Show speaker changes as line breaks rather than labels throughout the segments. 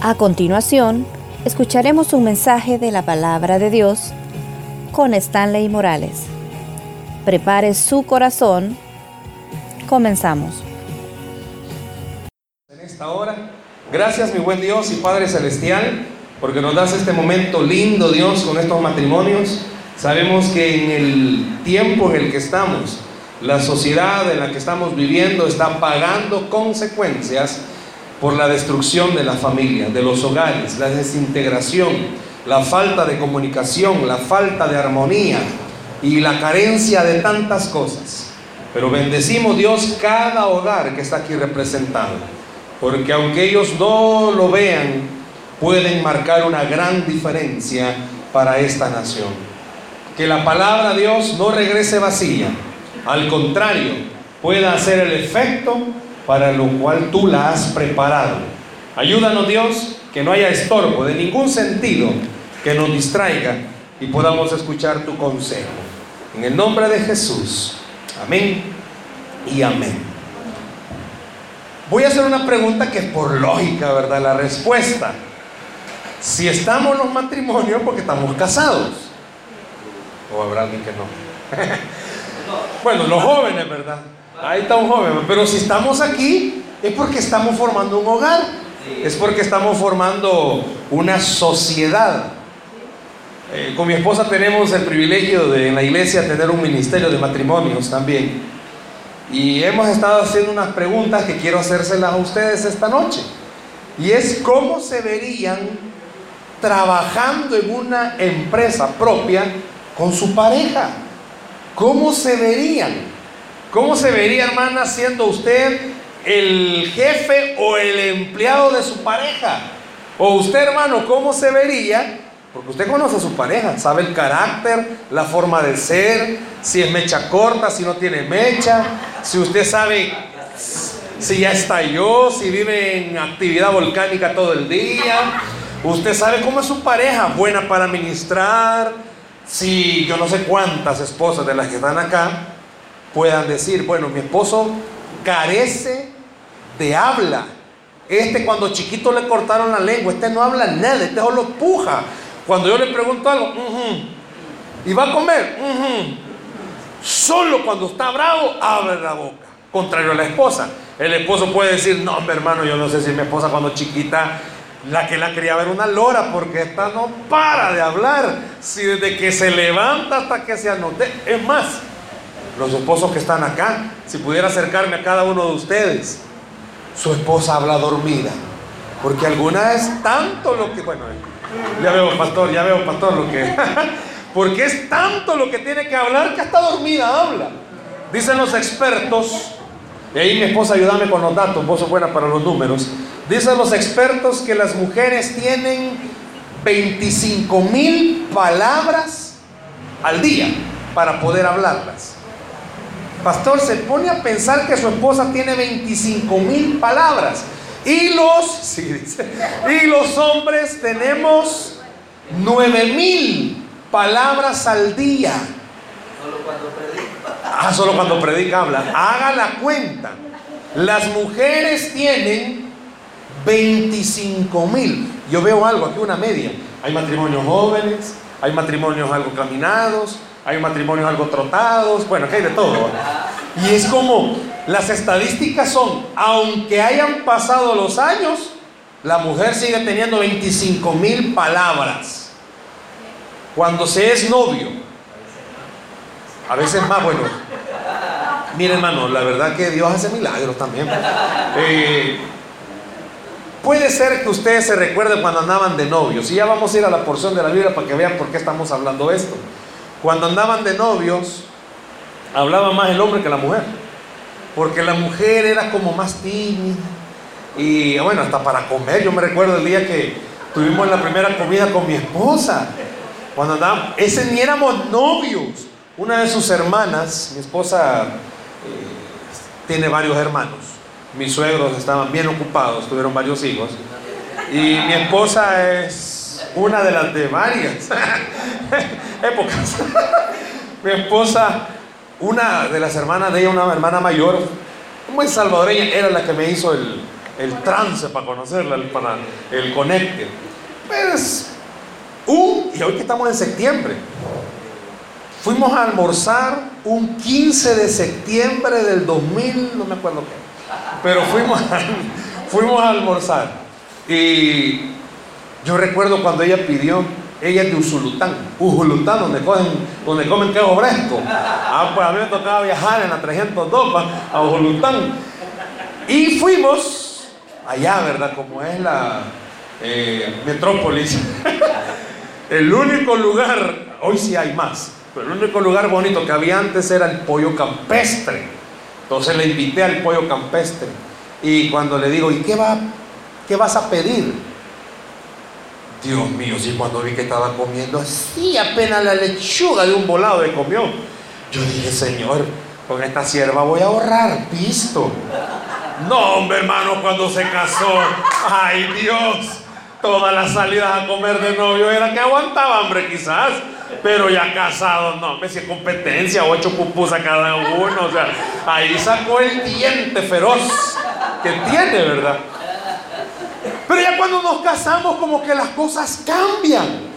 A continuación, escucharemos un mensaje de la palabra de Dios con Stanley Morales. Prepare su corazón. Comenzamos.
En esta hora, gracias mi buen Dios y Padre Celestial, porque nos das este momento lindo, Dios, con estos matrimonios. Sabemos que en el tiempo en el que estamos, la sociedad en la que estamos viviendo está pagando consecuencias por la destrucción de la familia, de los hogares, la desintegración, la falta de comunicación, la falta de armonía y la carencia de tantas cosas. Pero bendecimos Dios cada hogar que está aquí representado, porque aunque ellos no lo vean, pueden marcar una gran diferencia para esta nación que la palabra de Dios no regrese vacía, al contrario, pueda hacer el efecto para lo cual tú la has preparado. Ayúdanos Dios, que no haya estorbo de ningún sentido que nos distraiga y podamos escuchar tu consejo. En el nombre de Jesús, amén y amén. Voy a hacer una pregunta que es por lógica, ¿verdad? La respuesta. Si estamos en los matrimonios porque estamos casados. ¿O habrá alguien que no? bueno, los jóvenes, ¿verdad? Ahí está un joven. Pero si estamos aquí, es porque estamos formando un hogar. Es porque estamos formando una sociedad. Eh, con mi esposa tenemos el privilegio de en la iglesia tener un ministerio de matrimonios también. Y hemos estado haciendo unas preguntas que quiero hacérselas a ustedes esta noche. Y es cómo se verían trabajando en una empresa propia con su pareja. ¿Cómo se verían? ¿Cómo se vería, hermana, siendo usted el jefe o el empleado de su pareja? O usted, hermano, ¿cómo se vería? Porque usted conoce a su pareja, sabe el carácter, la forma de ser, si es mecha corta, si no tiene mecha, si usted sabe si ya estalló, si vive en actividad volcánica todo el día. Usted sabe cómo es su pareja, buena para ministrar, si yo no sé cuántas esposas de las que están acá puedan decir, bueno, mi esposo carece de habla. Este cuando chiquito le cortaron la lengua, este no habla nada, este solo puja. Cuando yo le pregunto algo, y va a comer, solo cuando está bravo abre la boca. Contrario a la esposa. El esposo puede decir, no, mi hermano, yo no sé si mi esposa cuando chiquita la que la quería ver una lora, porque esta no para de hablar. Si desde que se levanta hasta que se anote. Es más, los esposos que están acá, si pudiera acercarme a cada uno de ustedes, su esposa habla dormida. Porque alguna es tanto lo que, bueno, ya veo, pastor, ya veo, pastor, lo que. porque es tanto lo que tiene que hablar que hasta dormida habla. Dicen los expertos, y ahí mi esposa ayúdame con los datos, vos sos buena para los números. Dicen los expertos que las mujeres tienen 25 mil palabras al día para poder hablarlas. Pastor se pone a pensar que su esposa tiene 25 mil palabras. Y los, y los hombres tenemos 9 mil palabras al día. Solo cuando predica. Ah, solo cuando predica habla. Haga la cuenta. Las mujeres tienen 25 mil. Yo veo algo aquí, una media. Hay matrimonios jóvenes, hay matrimonios algo caminados, hay matrimonios algo trotados, bueno, que hay de todo. Y es como, las estadísticas son, aunque hayan pasado los años, la mujer sigue teniendo 25 mil palabras. Cuando se es novio, a veces más, bueno, mire hermano, la verdad que Dios hace milagros también. Eh, Puede ser que ustedes se recuerden cuando andaban de novios. Y ya vamos a ir a la porción de la Biblia para que vean por qué estamos hablando esto. Cuando andaban de novios, hablaba más el hombre que la mujer. Porque la mujer era como más tímida. Y bueno, hasta para comer. Yo me recuerdo el día que tuvimos la primera comida con mi esposa. Cuando andábamos, ese ni éramos novios. Una de sus hermanas, mi esposa eh, tiene varios hermanos mis suegros estaban bien ocupados, tuvieron varios hijos. Y mi esposa es una de las de varias épocas. mi esposa, una de las hermanas de ella, una hermana mayor, muy salvadoreña, era la que me hizo el, el trance para conocerla, el, para el conecte. Pues, un, y hoy que estamos en septiembre, fuimos a almorzar un 15 de septiembre del 2000, no me acuerdo qué, pero fuimos a, fuimos a almorzar. Y yo recuerdo cuando ella pidió, ella de Usulután, Usulután, donde, comen, donde comen queso fresco. Ah, pues a mí me tocaba viajar en la 302 a Usulután. Y fuimos allá, ¿verdad? Como es la eh, metrópolis. el único lugar, hoy sí hay más, pero el único lugar bonito que había antes era el pollo campestre. Entonces le invité al pollo campestre. Y cuando le digo, ¿y qué, va, qué vas a pedir? Dios mío, si cuando vi que estaba comiendo así apenas la lechuga de un volado de comió. Yo dije, Señor, con esta sierva voy a ahorrar, visto. No, hombre, hermano, cuando se casó, ay Dios, todas las salidas a comer de novio era que aguantaba hambre quizás, pero ya casado, no, me si competencia, ocho pupusas cada uno, o sea, ahí sacó el diente feroz que tiene, ¿verdad? Cuando nos casamos como que las cosas cambian.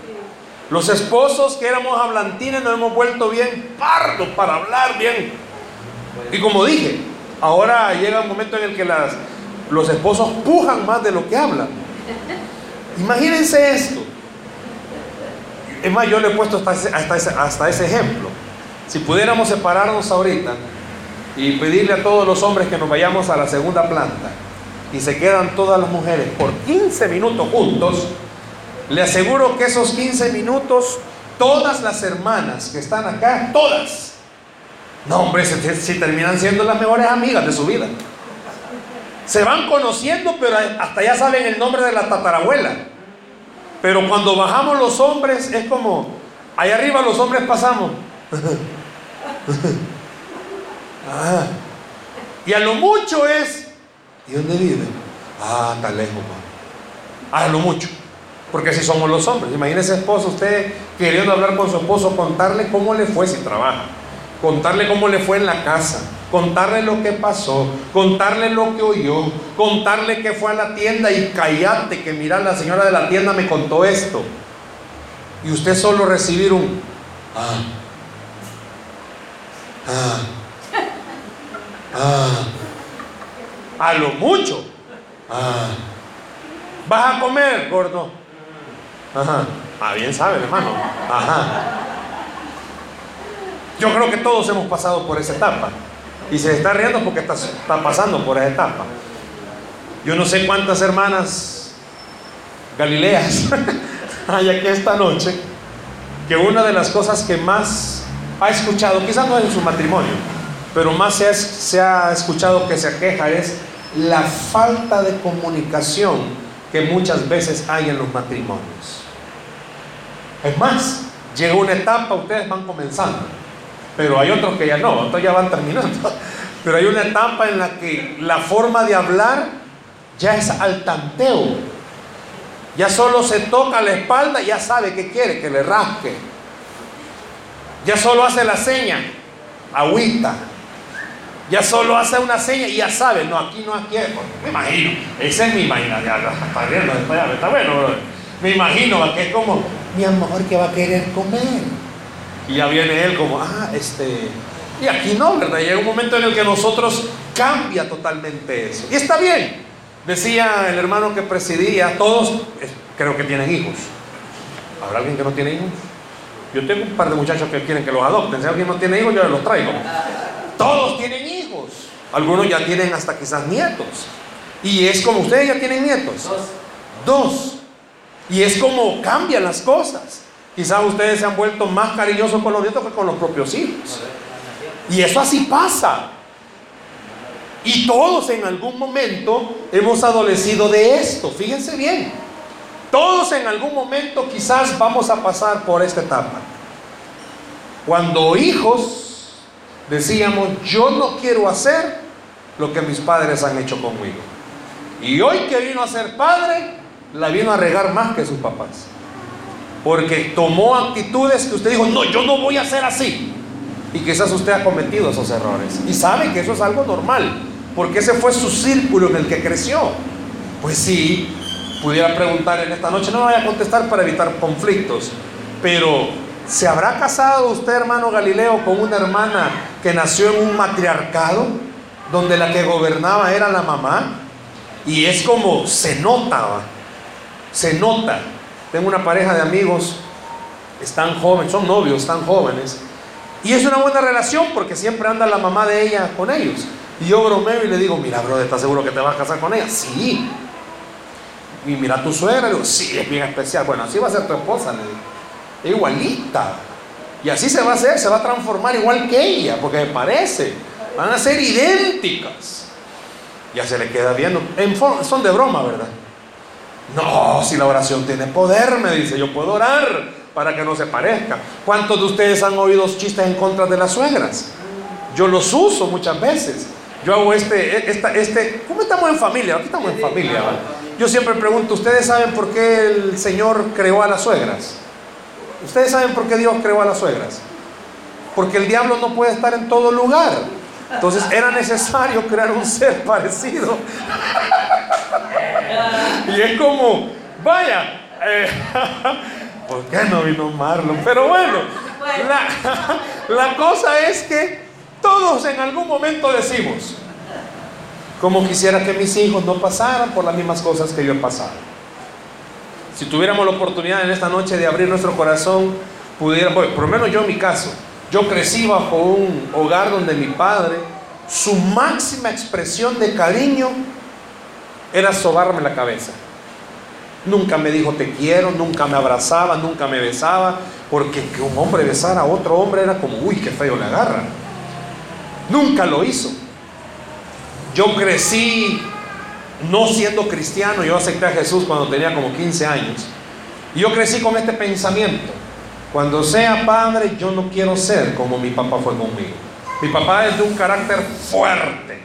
Los esposos que éramos hablantines nos hemos vuelto bien pardos para hablar bien. Y como dije, ahora llega un momento en el que las, los esposos pujan más de lo que hablan. Imagínense esto. Es más, yo le he puesto hasta hasta ese ejemplo. Si pudiéramos separarnos ahorita y pedirle a todos los hombres que nos vayamos a la segunda planta y se quedan todas las mujeres por 15 minutos juntos, le aseguro que esos 15 minutos, todas las hermanas que están acá, todas, no hombre, si, terminan siendo las mejores amigas de su vida. Se van conociendo, pero hasta ya saben el nombre de la tatarabuela. Pero cuando bajamos los hombres es como, allá arriba los hombres pasamos. ah. Y a lo mucho es, ¿Y dónde vive? Ah, está lejos, A lo mucho. Porque si somos los hombres, imagínese esposo, usted queriendo hablar con su esposo, contarle cómo le fue si trabaja, contarle cómo le fue en la casa, contarle lo que pasó, contarle lo que oyó, contarle que fue a la tienda y callate que mira, la señora de la tienda me contó esto. Y usted solo recibir un ah, ah, ah a lo mucho. Ah. ¿Vas a comer, gordo? Ajá. Ah, bien sabe, hermano. Ajá. Yo creo que todos hemos pasado por esa etapa. Y se está riendo porque está, está pasando por esa etapa. Yo no sé cuántas hermanas galileas hay aquí esta noche que una de las cosas que más ha escuchado, quizás no en su matrimonio, pero más se ha, se ha escuchado que se aqueja es la falta de comunicación que muchas veces hay en los matrimonios. Es más, llega una etapa, ustedes van comenzando, pero hay otros que ya no, otros ya van terminando. Pero hay una etapa en la que la forma de hablar ya es al tanteo. Ya solo se toca la espalda ya sabe que quiere, que le rasque. Ya solo hace la seña, agüita, ya solo hace una seña y ya sabe, no, aquí no, aquí, me imagino, esa es mi imaginación, está riendo, está bueno, me imagino que es como, mi amor, que va a querer comer. Y ya viene él como, ah, este, y aquí no, ¿verdad? Llega un momento en el que nosotros cambia totalmente eso. Y está bien, decía el hermano que presidía, todos creo que tienen hijos. ¿Habrá alguien que no tiene hijos? Yo tengo un par de muchachos que quieren que los adopten. Si alguien no tiene hijos, yo los traigo. Todos tienen hijos. Algunos ya tienen hasta quizás nietos. Y es como ustedes ya tienen nietos. Dos. Y es como cambian las cosas. Quizás ustedes se han vuelto más cariñosos con los nietos que con los propios hijos. Y eso así pasa. Y todos en algún momento hemos adolecido de esto. Fíjense bien. Todos en algún momento quizás vamos a pasar por esta etapa. Cuando hijos decíamos, yo no quiero hacer lo que mis padres han hecho conmigo. Y hoy que vino a ser padre, la vino a regar más que sus papás. Porque tomó actitudes que usted dijo, no, yo no voy a ser así. Y quizás usted ha cometido esos errores. Y sabe que eso es algo normal, porque ese fue su círculo en el que creció. Pues sí, pudiera preguntar en esta noche, no vaya a contestar para evitar conflictos, pero ¿se habrá casado usted, hermano Galileo, con una hermana que nació en un matriarcado, donde la que gobernaba era la mamá? Y es como se nota, se nota. Tengo una pareja de amigos, están jóvenes, son novios, están jóvenes, y es una buena relación porque siempre anda la mamá de ella con ellos. Y yo bromeo y le digo, mira, bro, ¿estás seguro que te vas a casar con ella? Sí. Y mira tu suegra, le digo, sí, es bien especial. Bueno, así va a ser tu esposa, le digo. Igualita. Y así se va a hacer, se va a transformar igual que ella, porque parece. Van a ser idénticas. Ya se le queda viendo. En son de broma, ¿verdad? No, si la oración tiene poder, me dice, yo puedo orar para que no se parezca. ¿Cuántos de ustedes han oído chistes en contra de las suegras? Yo los uso muchas veces. Yo hago este, esta, este, ¿cómo estamos en familia? Aquí estamos en familia. Yo siempre pregunto, ¿ustedes saben por qué el Señor creó a las suegras? ¿Ustedes saben por qué Dios creó a las suegras? Porque el diablo no puede estar en todo lugar. Entonces era necesario crear un ser parecido. y es como, vaya, eh, ¿por qué no vino Marlon? Pero bueno, la, la cosa es que todos en algún momento decimos, como quisiera que mis hijos no pasaran por las mismas cosas que yo he pasado. Si tuviéramos la oportunidad en esta noche de abrir nuestro corazón, pudiera, por lo menos yo en mi caso, yo crecí bajo un hogar donde mi padre, su máxima expresión de cariño era sobarme la cabeza. Nunca me dijo te quiero, nunca me abrazaba, nunca me besaba, porque que un hombre besara a otro hombre era como, uy, qué feo le agarra. Nunca lo hizo. Yo crecí no siendo cristiano, yo acepté a Jesús cuando tenía como 15 años. Y yo crecí con este pensamiento. Cuando sea padre, yo no quiero ser como mi papá fue conmigo. Mi papá es de un carácter fuerte.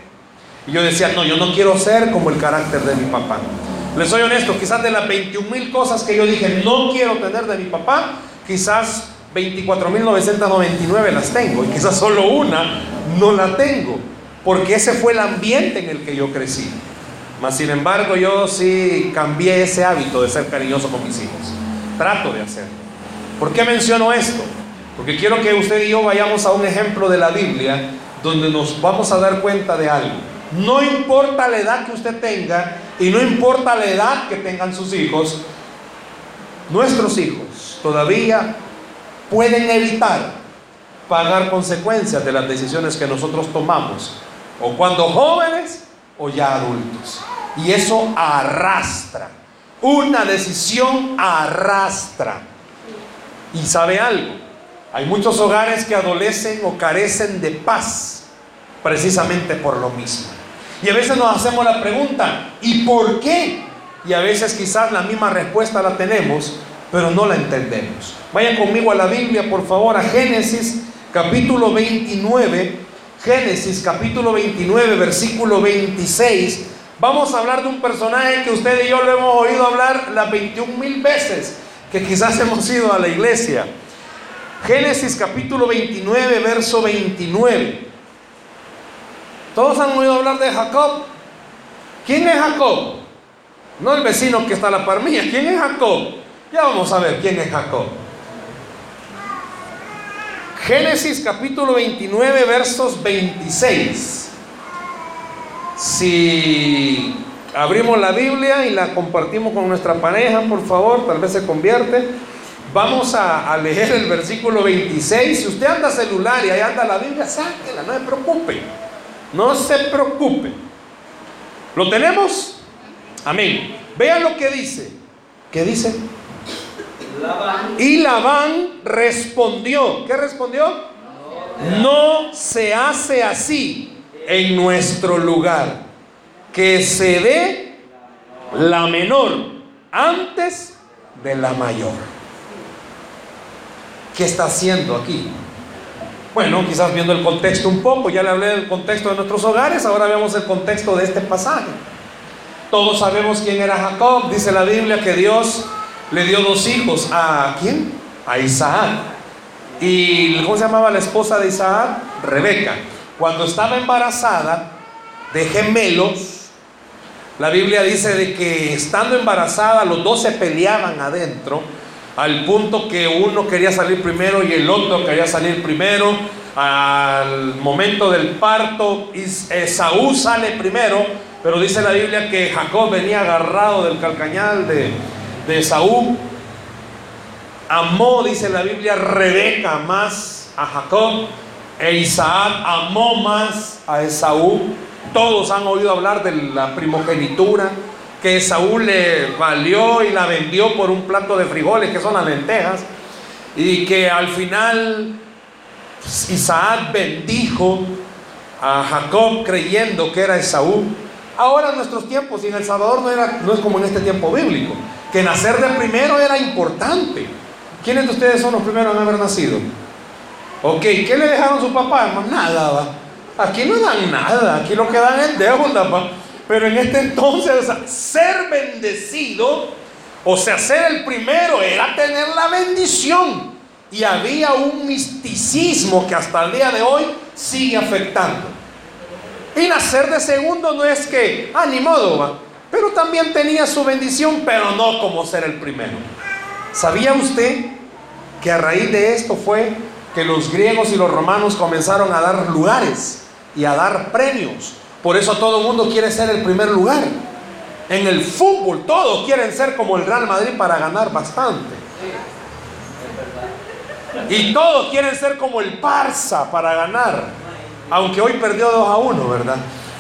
Y yo decía, no, yo no quiero ser como el carácter de mi papá. Les soy honesto, quizás de las 21 mil cosas que yo dije no quiero tener de mi papá, quizás 24.999 las tengo y quizás solo una no la tengo, porque ese fue el ambiente en el que yo crecí. Mas sin embargo yo sí cambié ese hábito de ser cariñoso con mis hijos. Trato de hacerlo. ¿Por qué menciono esto? Porque quiero que usted y yo vayamos a un ejemplo de la Biblia donde nos vamos a dar cuenta de algo. No importa la edad que usted tenga y no importa la edad que tengan sus hijos, nuestros hijos todavía pueden evitar pagar consecuencias de las decisiones que nosotros tomamos, o cuando jóvenes o ya adultos. Y eso arrastra. Una decisión arrastra. Y sabe algo, hay muchos hogares que adolecen o carecen de paz precisamente por lo mismo. Y a veces nos hacemos la pregunta, ¿y por qué? Y a veces quizás la misma respuesta la tenemos, pero no la entendemos. Vayan conmigo a la Biblia, por favor, a Génesis capítulo 29. Génesis capítulo 29, versículo 26. Vamos a hablar de un personaje que usted y yo lo hemos oído hablar las 21 mil veces, que quizás hemos ido a la iglesia. Génesis capítulo 29, verso 29. Todos han oído hablar de Jacob. ¿Quién es Jacob? No el vecino que está a la par. ¿Quién es Jacob? Ya vamos a ver quién es Jacob. Génesis capítulo 29 versos 26. Si abrimos la Biblia y la compartimos con nuestra pareja, por favor, tal vez se convierte. Vamos a, leer el versículo 26. Si usted anda celular y ahí anda la Biblia, sáquela, no se preocupe. No se preocupe. ¿Lo tenemos? Amén. Vean lo que dice. ¿Qué dice? Y Labán respondió. ¿Qué respondió? No se hace así en nuestro lugar. Que se dé la menor antes de la mayor. ¿Qué está haciendo aquí? Bueno, quizás viendo el contexto un poco, ya le hablé del contexto de nuestros hogares, ahora vemos el contexto de este pasaje. Todos sabemos quién era Jacob, dice la Biblia que Dios le dio dos hijos. ¿A quién? A Isaac. ¿Y cómo se llamaba la esposa de Isaac? Rebeca. Cuando estaba embarazada de gemelos, La Biblia dice de que estando embarazada los dos se peleaban adentro, al punto que uno quería salir primero y el otro quería salir primero. Al momento del parto, Esaú sale primero, pero dice la Biblia que Jacob venía agarrado del calcañal de, de Esaú. Amó, dice la Biblia, Rebeca más a Jacob e Isaac amó más a Esaú. Todos han oído hablar de la primogenitura, que Esaú le valió y la vendió por un plato de frijoles, que son las lentejas, y que al final Isaac bendijo a Jacob creyendo que era Esaú. Ahora en nuestros tiempos y en El Salvador no, era, no es como en este tiempo bíblico, que nacer de primero era importante. ¿Quiénes de ustedes son los primeros en haber nacido? Ok, ¿qué le dejaron su papá? Nada, va. Aquí no dan nada, aquí lo que dan es deuda, va. Pero en este entonces, ser bendecido, o sea, ser el primero, era tener la bendición. Y había un misticismo que hasta el día de hoy sigue afectando. Y nacer de segundo no es que, ah, ni modo, va. Pero también tenía su bendición, pero no como ser el primero. ¿Sabía usted que a raíz de esto fue que los griegos y los romanos comenzaron a dar lugares y a dar premios. Por eso todo el mundo quiere ser el primer lugar. En el fútbol todos quieren ser como el Real Madrid para ganar bastante. Y todos quieren ser como el Barça para ganar. Aunque hoy perdió 2 a 1, ¿verdad?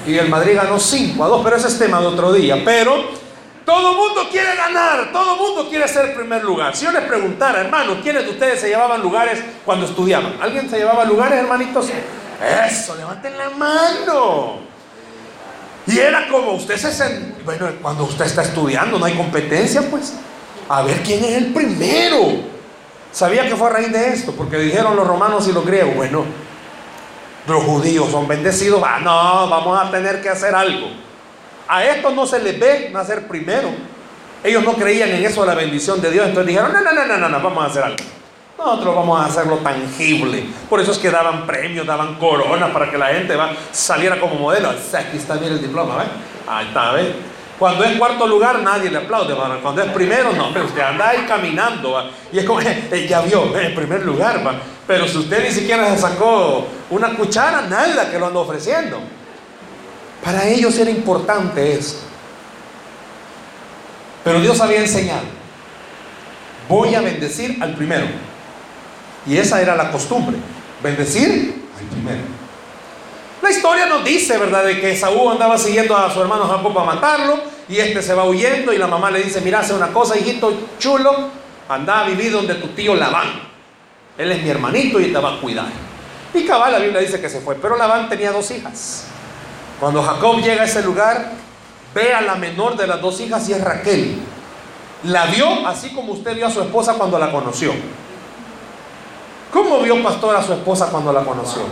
Y el Madrid ganó 5 a 2, pero ese es tema de otro día. Pero todo mundo quiere ganar, todo mundo quiere ser primer lugar. Si yo les preguntara, hermanos, ¿quiénes de ustedes se llevaban lugares cuando estudiaban? ¿Alguien se llevaba lugares, hermanitos? Eso, levanten la mano. Y era como usted se... Bueno, cuando usted está estudiando no hay competencia, pues. A ver quién es el primero. Sabía que fue a raíz de esto, porque dijeron los romanos y los griegos, bueno, los judíos son bendecidos, ah, no, vamos a tener que hacer algo. A estos no se les ve nacer primero. Ellos no creían en eso la bendición de Dios. Entonces dijeron, no, no, no, no, no, vamos a hacer algo. Nosotros vamos a hacerlo tangible. Por eso es que daban premios, daban coronas para que la gente saliera como modelo. Aquí está bien el diploma, ¿ves? Ahí está, ¿ves? Cuando es cuarto lugar, nadie le aplaude. Cuando es primero, no, pero usted anda ahí caminando. Y es como, eh, ya vio, en primer lugar. ¿va? Pero si usted ni siquiera se sacó una cuchara, nada que lo anda ofreciendo. Para ellos era importante esto. Pero Dios había enseñado, voy a bendecir al primero. Y esa era la costumbre, bendecir al primero. La historia nos dice, ¿verdad?, de que Saúl andaba siguiendo a su hermano Jacob para matarlo y este se va huyendo y la mamá le dice, mira, hace una cosa, hijito chulo, anda a vivir donde tu tío Labán. Él es mi hermanito y te va a cuidar. Y cabal, la Biblia dice que se fue, pero Labán tenía dos hijas. Cuando Jacob llega a ese lugar, ve a la menor de las dos hijas y es Raquel. La vio así como usted vio a su esposa cuando la conoció. ¿Cómo vio pastor a su esposa cuando la conoció?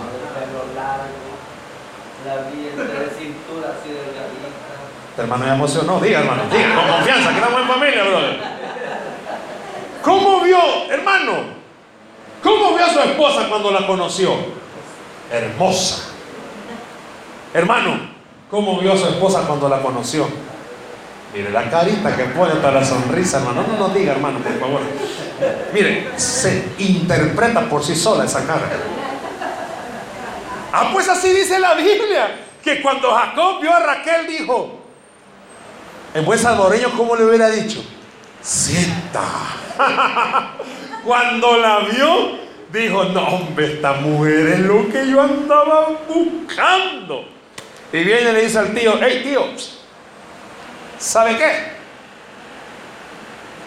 Hermano, ya emocionó. Diga, hermano, diga, con confianza, que estamos en familia, brother. ¿Cómo vio, hermano? ¿Cómo vio a su esposa cuando la conoció? Hermosa. Hermano, ¿cómo vio a su esposa cuando la conoció? Mire la carita que pone hasta la sonrisa, hermano. No nos diga, hermano, por favor. Mire, se interpreta por sí sola esa cara. Ah, pues así dice la Biblia. Que cuando Jacob vio a Raquel dijo, en buen salvadoreño, ¿cómo le hubiera dicho? Sienta. cuando la vio, dijo, no, hombre, esta mujer es lo que yo andaba buscando. Y viene y le dice al tío, hey tío, ¿sabe qué?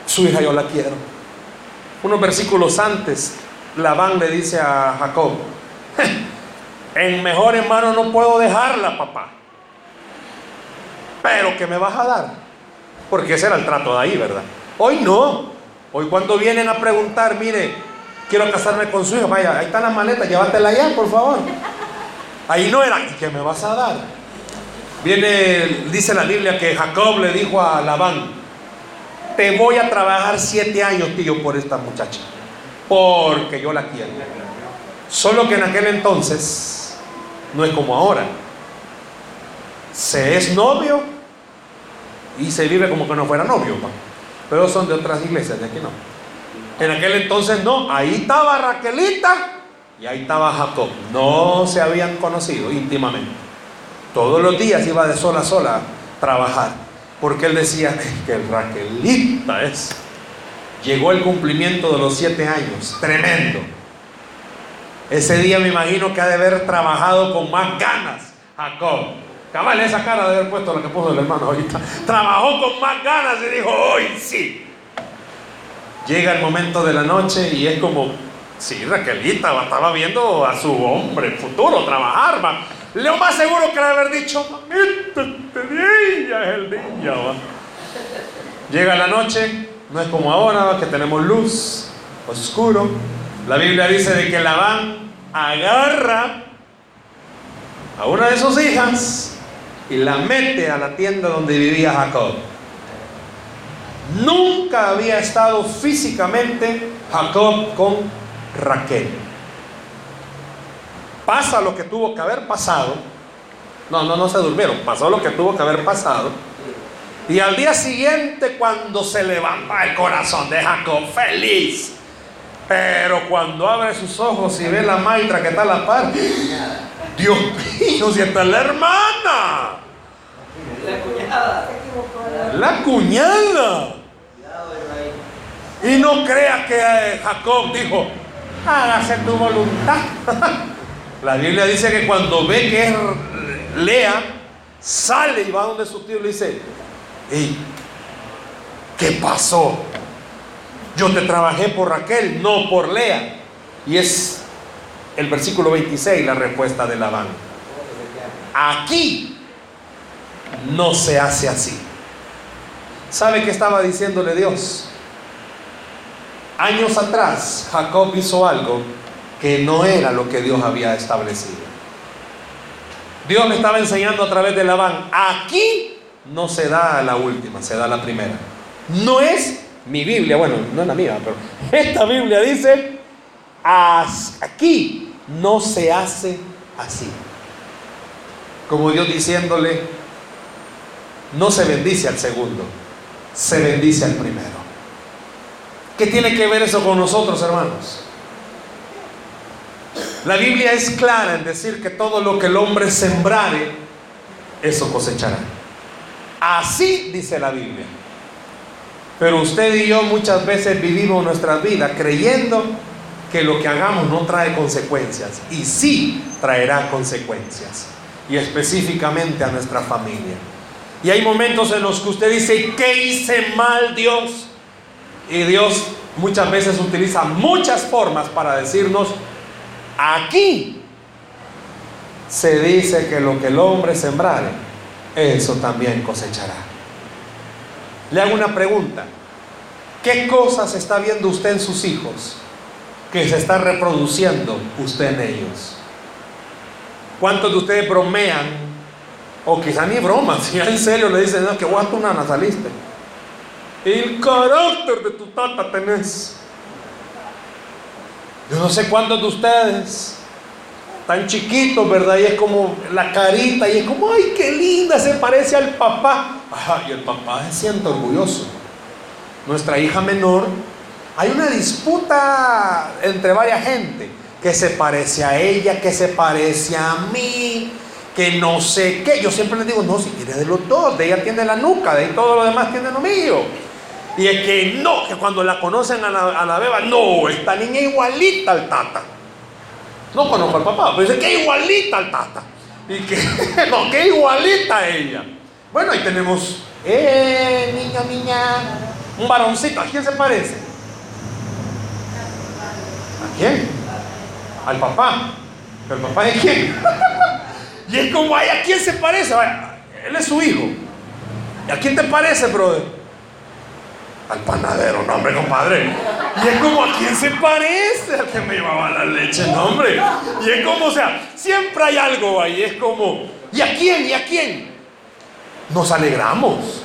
Su hija yo la quiero. Unos versículos antes, Labán le dice a Jacob, en mejor hermano no puedo dejarla, papá. Pero ¿qué me vas a dar? Porque ese era el trato de ahí, ¿verdad? Hoy no. Hoy cuando vienen a preguntar, mire, quiero casarme con su hija, vaya, ahí están las maletas, llévatela allá, por favor. Ahí no era, ¿y qué me vas a dar? Viene, dice la Biblia que Jacob le dijo a Labán, te voy a trabajar siete años, tío, por esta muchacha, porque yo la quiero. Solo que en aquel entonces no es como ahora. Se es novio y se vive como que no fuera novio, pero son de otras iglesias, de aquí no. En aquel entonces no, ahí estaba Raquelita y ahí estaba Jacob. No se habían conocido íntimamente. Todos los días iba de sola a sola a trabajar, porque él decía que el Raquelita es. Llegó el cumplimiento de los siete años, tremendo. Ese día me imagino que ha de haber trabajado con más ganas Jacob. Cabal, esa cara de haber puesto lo que puso el hermano ahorita. Trabajó con más ganas y dijo, hoy sí. Llega el momento de la noche y es como, sí, Raquelita estaba viendo a su hombre futuro trabajar. Va. Lo más seguro que le haber dicho, mamita, este día es el día. Llega la noche, no es como ahora, que tenemos luz, oscuro. La Biblia dice de que Labán agarra a una de sus hijas y la mete a la tienda donde vivía Jacob. Nunca había estado físicamente Jacob con Raquel. Pasa lo que tuvo que haber pasado. No, no, no se durmieron. Pasó lo que tuvo que haber pasado. Y al día siguiente, cuando se levanta el corazón de Jacob, feliz. Pero cuando abre sus ojos y ve la maitra que está a la par, Dios mío, si está la hermana. La cuñada. La cuñada. Y no creas que eh, Jacob dijo, hágase tu voluntad. La Biblia dice que cuando ve que es Lea, sale y va donde su tío le dice, hey, ¿qué pasó? Yo te trabajé por Raquel, no por Lea. Y es el versículo 26 la respuesta de Labán. Aquí no se hace así. ¿Sabe qué estaba diciéndole Dios? Años atrás, Jacob hizo algo que no era lo que Dios había establecido. Dios le estaba enseñando a través de Labán, aquí no se da la última, se da la primera. No es mi Biblia, bueno, no es la mía, pero esta Biblia dice, aquí no se hace así. Como Dios diciéndole, no se bendice al segundo, se bendice al primero. ¿Qué tiene que ver eso con nosotros, hermanos? La Biblia es clara en decir que todo lo que el hombre sembrare, eso cosechará. Así dice la Biblia. Pero usted y yo muchas veces vivimos nuestra vida creyendo que lo que hagamos no trae consecuencias. Y sí traerá consecuencias. Y específicamente a nuestra familia. Y hay momentos en los que usted dice, ¿qué hice mal Dios? Y Dios muchas veces utiliza muchas formas para decirnos, aquí se dice que lo que el hombre sembrare, eso también cosechará. Le hago una pregunta. ¿Qué cosas está viendo usted en sus hijos que se está reproduciendo usted en ellos? ¿Cuántos de ustedes bromean? O quizá ni bromas, si en serio le dicen, no, que guato una saliste. El carácter de tu tata tenés. Yo no sé cuántos de ustedes tan chiquitos, ¿verdad? Y es como la carita, y es como, ay, qué linda, se parece al papá. y el papá se siente orgulloso. Nuestra hija menor, hay una disputa entre varias gente, que se parece a ella, que se parece a mí, que no sé qué. Yo siempre les digo, no, si quiere de los dos, de ella tiene la nuca, de ahí todo lo demás tiene lo mío. Y es que no, que cuando la conocen a la, a la beba, no, esta niña igualita al tata. No conozco al papá, pero dice que igualita al tata. Y que, no, que igualita ella. Bueno, ahí tenemos, eh, niña, niña, un varoncito. ¿A quién se parece? ¿A quién? Al papá. ¿Pero el papá de quién? y es como, ay, ¿a quién se parece? él es su hijo. ¿Y a quién te parece, brother? Al panadero, no hombre, compadre. Y es como a quién se parece al que me llevaba la leche, no hombre. Y es como, o sea, siempre hay algo ahí, es como, ¿y a quién? ¿Y a quién? Nos alegramos,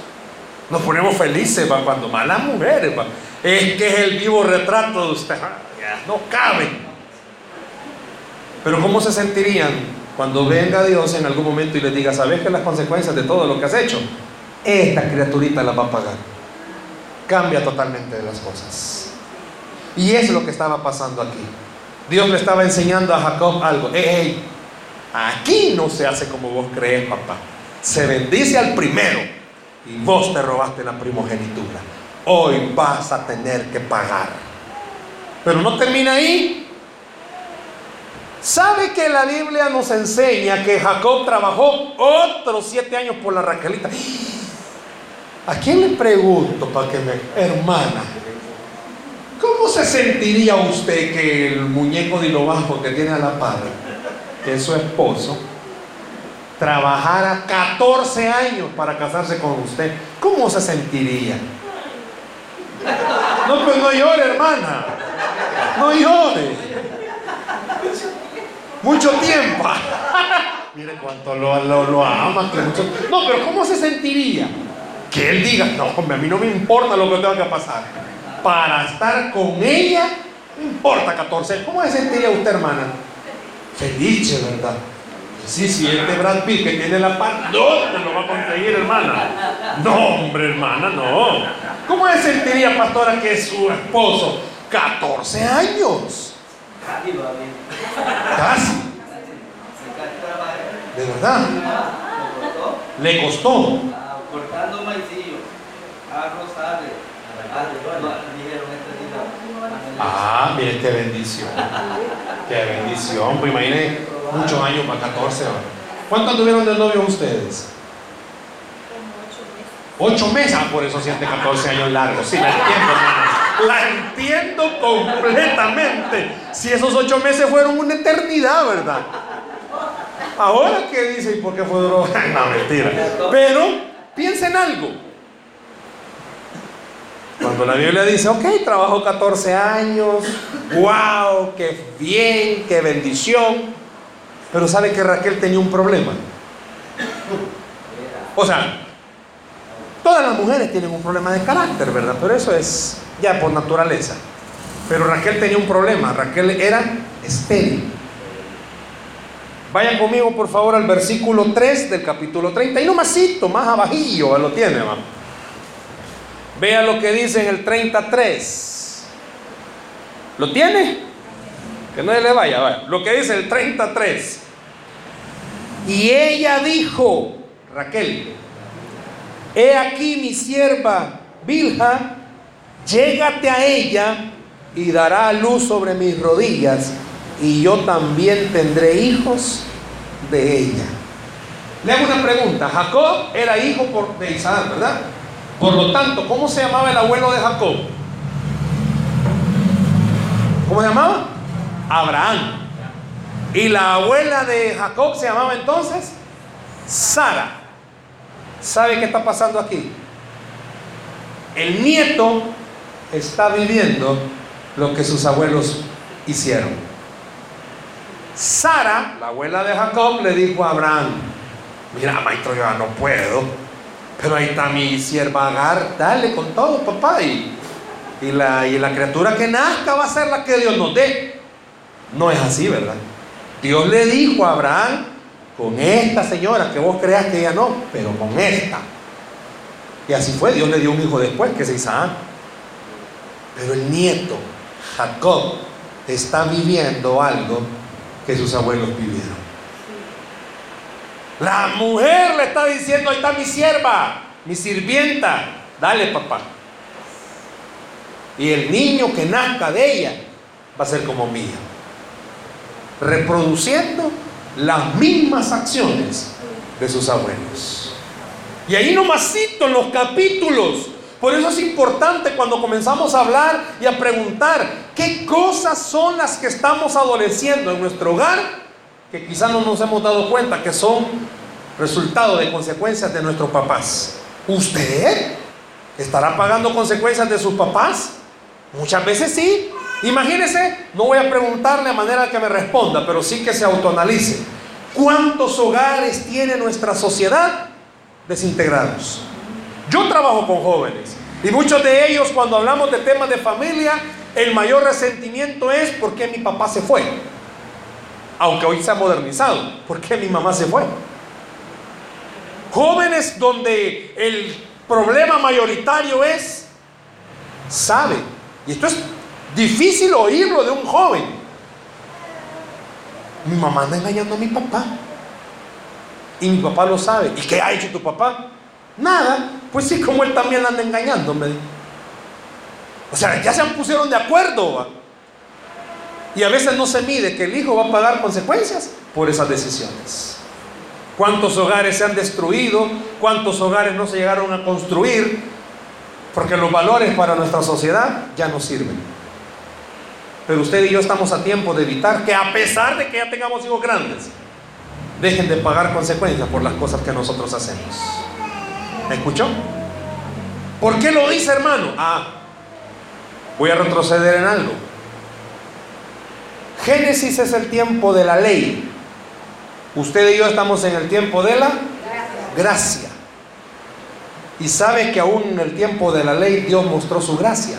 nos ponemos felices cuando malas mujeres, es que es el vivo retrato de usted, no cabe. Pero ¿cómo se sentirían cuando venga Dios en algún momento y les diga, ¿sabes que las consecuencias de todo lo que has hecho? esta criaturita la va a pagar. Cambia totalmente las cosas. Y es lo que estaba pasando aquí. Dios le estaba enseñando a Jacob algo. Hey, aquí no se hace como vos crees, papá. Se bendice al primero y vos te robaste la primogenitura. Hoy vas a tener que pagar. Pero no termina ahí. ¿Sabe que la Biblia nos enseña que Jacob trabajó otros siete años por la Raquelita? ¿A quién le pregunto para que me... Hermana, ¿cómo se sentiría usted que el muñeco de lo bajo que tiene a la par, que es su esposo, trabajara 14 años para casarse con usted? ¿Cómo se sentiría? No, pues no llore, hermana. No llore. Mucho tiempo. Mire cuánto lo, lo, ama. No, pero ¿cómo se sentiría? Que él diga, no, hombre, a mí no me importa lo que tenga que pasar. Para estar con ella, no importa 14. ¿Cómo se sentiría usted, hermana? Feliz, ¿verdad? Sí, sí, este Brad Pitt que tiene la paz, ¿dónde lo va a conseguir, hermana? No, hombre, hermana, no. ¿Cómo se sentiría, pastora, que su esposo, 14 años? Casi. ¿De verdad? Le costó.
Cortando maicillo, arroz
Ah, mire qué bendición. Qué bendición. Pues imagínense muchos años para 14 horas. ¿Cuánto tuvieron de novio ustedes? Ocho meses. Ah, por eso siente 14 años largos. Sí, la entiendo, La entiendo completamente. Si esos ocho meses fueron una eternidad, ¿verdad? Ahora qué dice y por qué fue duro. no, mentira. Pero piensen algo. Cuando la Biblia dice, ok, trabajó 14 años, wow, qué bien, qué bendición. Pero sabe que Raquel tenía un problema. O sea, todas las mujeres tienen un problema de carácter, ¿verdad? Pero eso es ya por naturaleza. Pero Raquel tenía un problema. Raquel era estéril. Vayan conmigo, por favor, al versículo 3 del capítulo 30. Y no masito, más abajillo lo tiene, ¿va? Vea lo que dice en el 33. ¿Lo tiene? Que no le vaya, vaya. Lo que dice el 33. Y ella dijo, Raquel, he aquí mi sierva Bilha, llégate a ella y dará luz sobre mis rodillas, y yo también tendré hijos de ella. Le hago una pregunta. Jacob era hijo de Isaac, ¿verdad? Por lo tanto, ¿cómo se llamaba el abuelo de Jacob? ¿Cómo se llamaba? Abraham. Y la abuela de Jacob se llamaba entonces Sara. ¿Sabe qué está pasando aquí? El nieto está viviendo lo que sus abuelos hicieron. Sara, la abuela de Jacob, le dijo a Abraham, mira, maestro, yo no puedo, pero ahí está mi sierva Agar, dale con todo, papá, y, y, la, y la criatura que nazca va a ser la que Dios nos dé. No es así, ¿verdad? Dios le dijo a Abraham, con esta señora, que vos creas que ella no, pero con esta. Y así fue, Dios le dio un hijo después, que es Isaac. Pero el nieto, Jacob, está viviendo algo que sus abuelos vivieron. La mujer le está diciendo, ahí está mi sierva, mi sirvienta, dale papá. Y el niño que nazca de ella va a ser como mía reproduciendo las mismas acciones de sus abuelos. Y ahí nomasito en los capítulos. Por eso es importante cuando comenzamos a hablar y a preguntar qué cosas son las que estamos adoleciendo en nuestro hogar que quizás no nos hemos dado cuenta que son resultado de consecuencias de nuestros papás. ¿Usted estará pagando consecuencias de sus papás? Muchas veces sí, Imagínese, no voy a preguntarle a manera que me responda, pero sí que se autoanalice. ¿Cuántos hogares tiene nuestra sociedad desintegrados? Yo trabajo con jóvenes y muchos de ellos cuando hablamos de temas de familia, el mayor resentimiento es por qué mi papá se fue. Aunque hoy se ha modernizado, ¿por qué mi mamá se fue? Jóvenes donde el problema mayoritario es, sabe, y esto es difícil oírlo de un joven. Mi mamá anda engañando a mi papá. Y mi papá lo sabe. ¿Y qué ha hecho tu papá? Nada. Pues sí, como él también anda engañando, O sea, ya se pusieron de acuerdo. Y a veces no se mide que el hijo va a pagar consecuencias por esas decisiones. ¿Cuántos hogares se han destruido? ¿Cuántos hogares no se llegaron a construir? Porque los valores para nuestra sociedad ya no sirven. Pero usted y yo estamos a tiempo de evitar que a pesar de que ya tengamos hijos grandes, dejen de pagar consecuencias por las cosas que nosotros hacemos. ¿Me escuchó? ¿Por qué lo dice, hermano? Ah, voy a retroceder en algo. Génesis es el tiempo de la ley. Usted y yo estamos en el tiempo de la gracia. Y sabe que aún en el tiempo de la ley Dios mostró su gracia.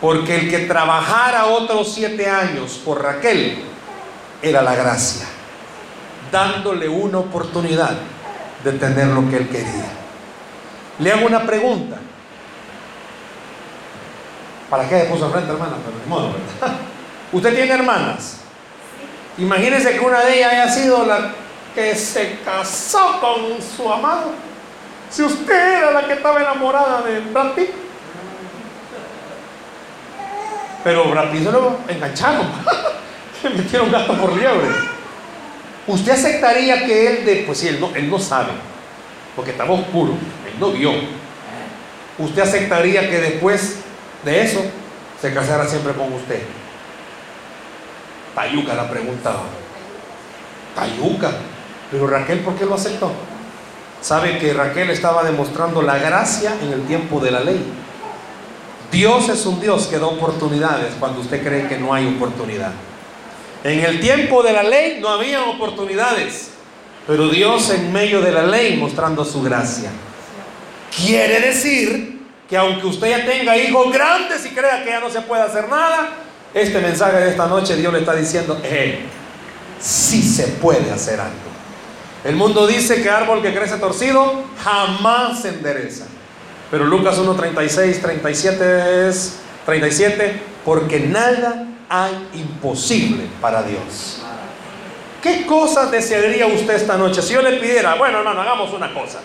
Porque el que trabajara otros siete años por Raquel era la gracia. Dándole una oportunidad de tener lo que él quería. Le hago una pregunta. ¿Para qué se puso frente, hermana? ¿Usted tiene hermanas? Imagínese que una de ellas haya sido la que se casó con su amado. Si usted era la que estaba enamorada de Brad Pitt. Pero Brad Pitt se lo engancharon. Le metieron gato por liebre. ¿Usted aceptaría que él, de, pues si él no, él no sabe, porque estaba oscuro, no vio. ¿Usted aceptaría que después de eso se casara siempre con usted? Tayuca la preguntaba. Tayuca. Pero Raquel, ¿por qué lo aceptó? Sabe que Raquel estaba demostrando la gracia en el tiempo de la ley. Dios es un Dios que da oportunidades cuando usted cree que no hay oportunidad. En el tiempo de la ley no había oportunidades, pero Dios en medio de la ley mostrando su gracia. Quiere decir que aunque usted ya tenga hijos grandes y crea que ya no se puede hacer nada, este mensaje de esta noche Dios le está diciendo, eh, sí se puede hacer algo. El mundo dice que árbol que crece torcido jamás se endereza. Pero Lucas 1, 36, 37 es 37, porque nada hay imposible para Dios. ¿Qué cosas desearía usted esta noche? Si yo le pidiera, bueno, no, no, hagamos una cosa.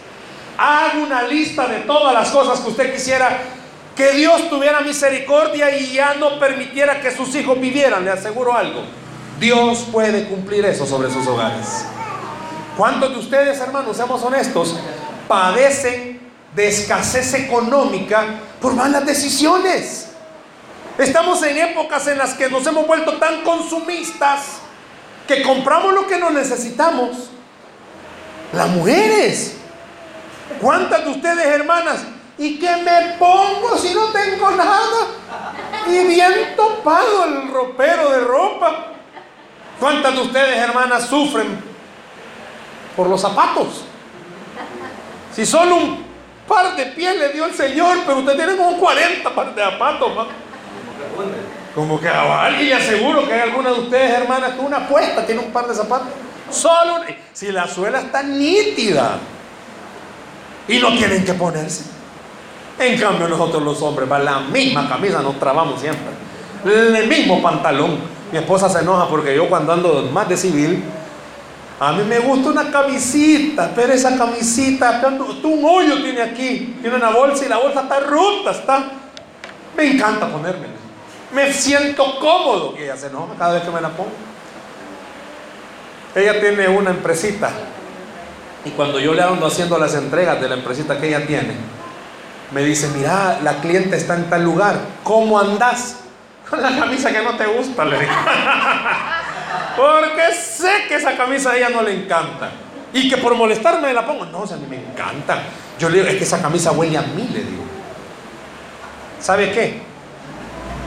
Haga una lista de todas las cosas que usted quisiera que Dios tuviera misericordia y ya no permitiera que sus hijos vivieran, le aseguro algo. Dios puede cumplir eso sobre sus hogares. ¿Cuántos de ustedes, hermanos, seamos honestos, padecen de escasez económica por malas decisiones? Estamos en épocas en las que nos hemos vuelto tan consumistas que compramos lo que no necesitamos. Las mujeres. ¿Cuántas de ustedes, hermanas, ¿Y qué me pongo si no tengo nada? Y bien topado el ropero de ropa. ¿Cuántas de ustedes, hermanas, sufren por los zapatos? Si solo un par de pies le dio el Señor, pero usted tiene como 40 pares de zapatos. Como que a alguien aseguro que hay alguna de ustedes, hermanas, que una apuesta tiene un par de zapatos. Solo si la suela está nítida y no tienen que ponerse. En cambio nosotros los hombres, va la misma camisa nos trabamos siempre. El mismo pantalón. Mi esposa se enoja porque yo cuando ando más de civil, a mí me gusta una camisita, pero esa camisita, tú un hoyo tiene aquí, tiene una bolsa y la bolsa está rota, está. Me encanta ponérmela. Me siento cómodo. Y ella se enoja cada vez que me la pongo. Ella tiene una empresita. Y cuando yo le ando haciendo las entregas de la empresita que ella tiene, me dice, mira, la cliente está en tal lugar, ¿cómo andás? Con la camisa que no te gusta, le digo. Porque sé que esa camisa a ella no le encanta. Y que por molestarme la pongo. No, o sea, a mí me encanta. Yo le digo, es que esa camisa huele a mí, le digo. ¿Sabe qué?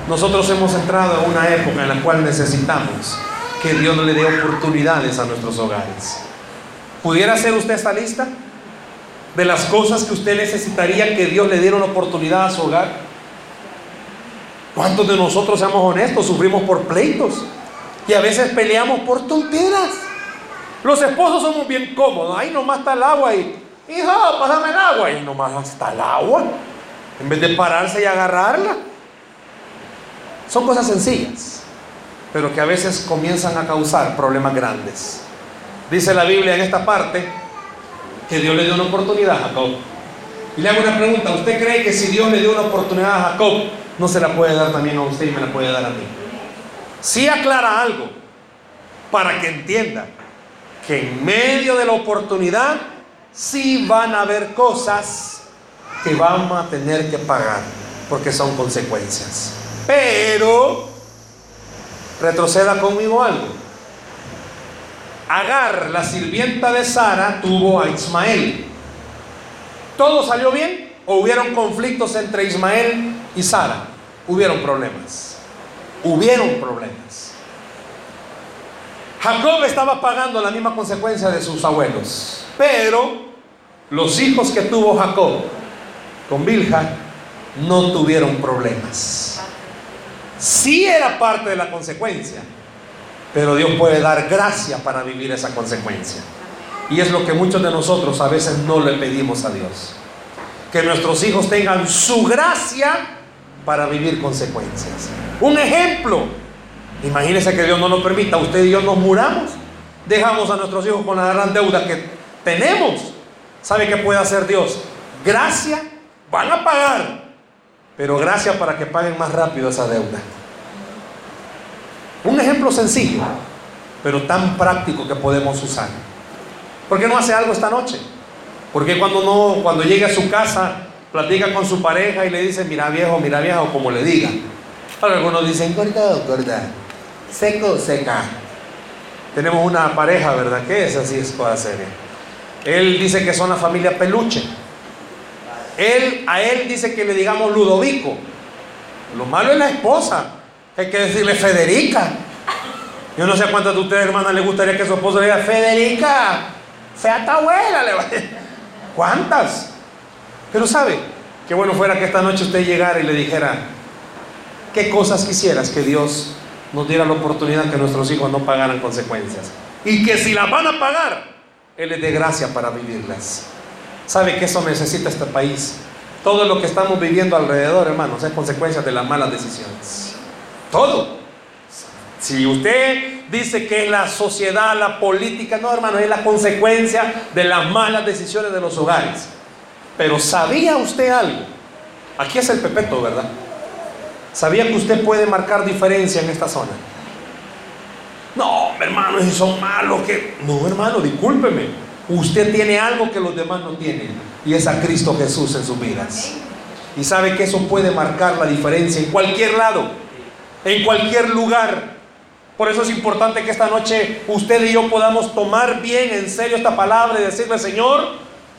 Nosotros hemos entrado en una época en la cual necesitamos que Dios le dé oportunidades a nuestros hogares. ¿Pudiera hacer usted esta lista? de las cosas que usted necesitaría que Dios le diera una oportunidad a su hogar? ¿Cuántos de nosotros, seamos honestos, sufrimos por pleitos? Y a veces peleamos por tonteras. Los esposos somos bien cómodos. Ahí nomás está el agua y hijo, pásame el agua. Y nomás hasta el agua, en vez de pararse y agarrarla. Son cosas sencillas, pero que a veces comienzan a causar problemas grandes. Dice la Biblia en esta parte que Dios le dio una oportunidad a Jacob. Y le hago una pregunta, ¿usted cree que si Dios le dio una oportunidad a Jacob, no se la puede dar también a usted y me la puede dar a mí? Sí aclara algo, para que entienda que en medio de la oportunidad sí van a haber cosas que vamos a tener que pagar, porque son consecuencias. Pero, retroceda conmigo algo. Agar, la sirvienta de Sara, tuvo a Ismael. ¿Todo salió bien? ¿O hubieron conflictos entre Ismael y Sara? Hubieron problemas. Hubieron problemas. Jacob estaba pagando la misma consecuencia de sus abuelos. Pero los hijos que tuvo Jacob con Bilha no tuvieron problemas. Sí era parte de la consecuencia, pero Dios puede dar gracia para vivir esa consecuencia. Y es lo que muchos de nosotros a veces no le pedimos a Dios. Que nuestros hijos tengan su gracia para vivir consecuencias. Un ejemplo, imagínense que Dios no nos permita, usted y yo nos muramos, dejamos a nuestros hijos con la gran deuda que tenemos. ¿Sabe qué puede hacer Dios? Gracia, van a pagar, pero gracia para que paguen más rápido esa deuda. Un ejemplo sencillo, pero tan práctico que podemos usar. ¿Por qué no hace algo esta noche? Porque cuando no, cuando llega a su casa, platica con su pareja y le dice, mira viejo, mira vieja, o como le diga. Algunos dicen, gorda, gorda, seco, seca. Tenemos una pareja, ¿verdad? ¿Qué es así? Es cosa seria. Él dice que son la familia peluche. Él, a él dice que le digamos Ludovico. Lo malo es la esposa. Hay que decirle Federica. Yo no sé cuántas de ustedes, hermanas, le gustaría que su esposo le diga Federica. Fea tu abuela. ¿Cuántas? Pero sabe, qué bueno fuera que esta noche usted llegara y le dijera, ¿qué cosas quisieras que Dios nos diera la oportunidad que nuestros hijos no pagaran consecuencias? Y que si las van a pagar, él es de gracia para vivirlas. ¿Sabe que eso necesita este país? Todo lo que estamos viviendo alrededor, hermanos, es consecuencia de las malas decisiones. Todo. Si usted dice que es la sociedad, la política, no, hermano, es la consecuencia de las malas decisiones de los hogares. Pero ¿sabía usted algo? Aquí es el pepeto, ¿verdad? ¿Sabía que usted puede marcar diferencia en esta zona? No, hermano, si son malos, que. No, hermano, discúlpeme. Usted tiene algo que los demás no tienen. Y es a Cristo Jesús en sus vidas. Y sabe que eso puede marcar la diferencia en cualquier lado, en cualquier lugar. Por eso es importante que esta noche usted y yo podamos tomar bien en serio esta palabra y decirle, Señor,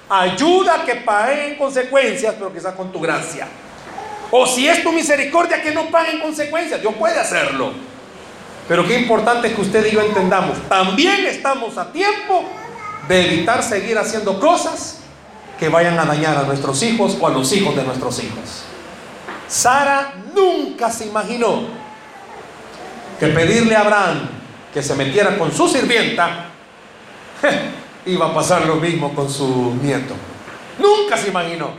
ayuda que paguen consecuencias, pero quizás con tu gracia. O si es tu misericordia, que no paguen consecuencias. Dios puede hacerlo. Pero qué importante es que usted y yo entendamos, también estamos a tiempo de evitar seguir haciendo cosas que vayan a dañar a nuestros hijos o a los hijos de nuestros hijos. Sara nunca se imaginó que pedirle a Abraham que se metiera con su sirvienta iba a pasar lo mismo con su nieto. Nunca se imaginó.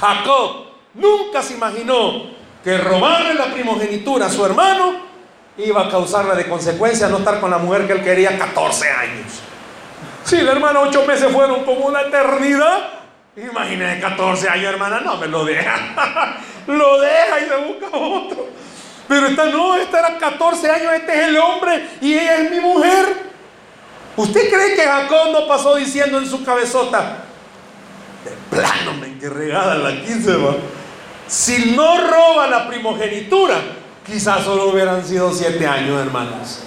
Jacob nunca se imaginó que robarle la primogenitura a su hermano iba a causarle de consecuencia no estar con la mujer que él quería 14 años. Si la hermana ocho meses fueron como una eternidad, imagínese 14 años, hermana, no me lo deja. lo deja y se busca otro. Pero esta no, esta era 14 años, este es el hombre y ella es mi mujer. ¿Usted cree que Jacob no pasó diciendo en su cabezota, de plano me que la 15 va? Si no roba la primogenitura, quizás solo hubieran sido siete años, hermanos.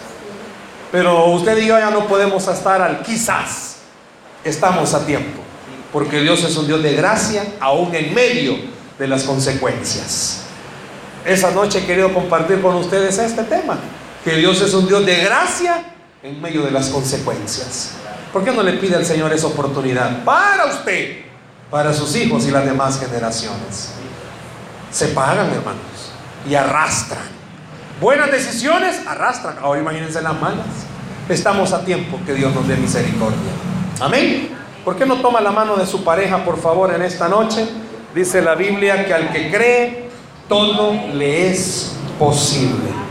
Pero usted y yo ya no podemos estar al quizás. Estamos a tiempo. Porque Dios es un Dios de gracia, aún en medio de las consecuencias. Esa noche he querido compartir con ustedes este tema. Que Dios es un Dios de gracia en medio de las consecuencias. ¿Por qué no le pide al Señor esa oportunidad? Para usted, para sus hijos y las demás generaciones. Se pagan, hermanos, y arrastran. Buenas decisiones arrastran. Ahora imagínense las malas. Estamos a tiempo que Dios nos dé misericordia. Amén. ¿Por qué no toma la mano de su pareja, por favor, en esta noche? Dice la Biblia que al que cree, todo le es posible.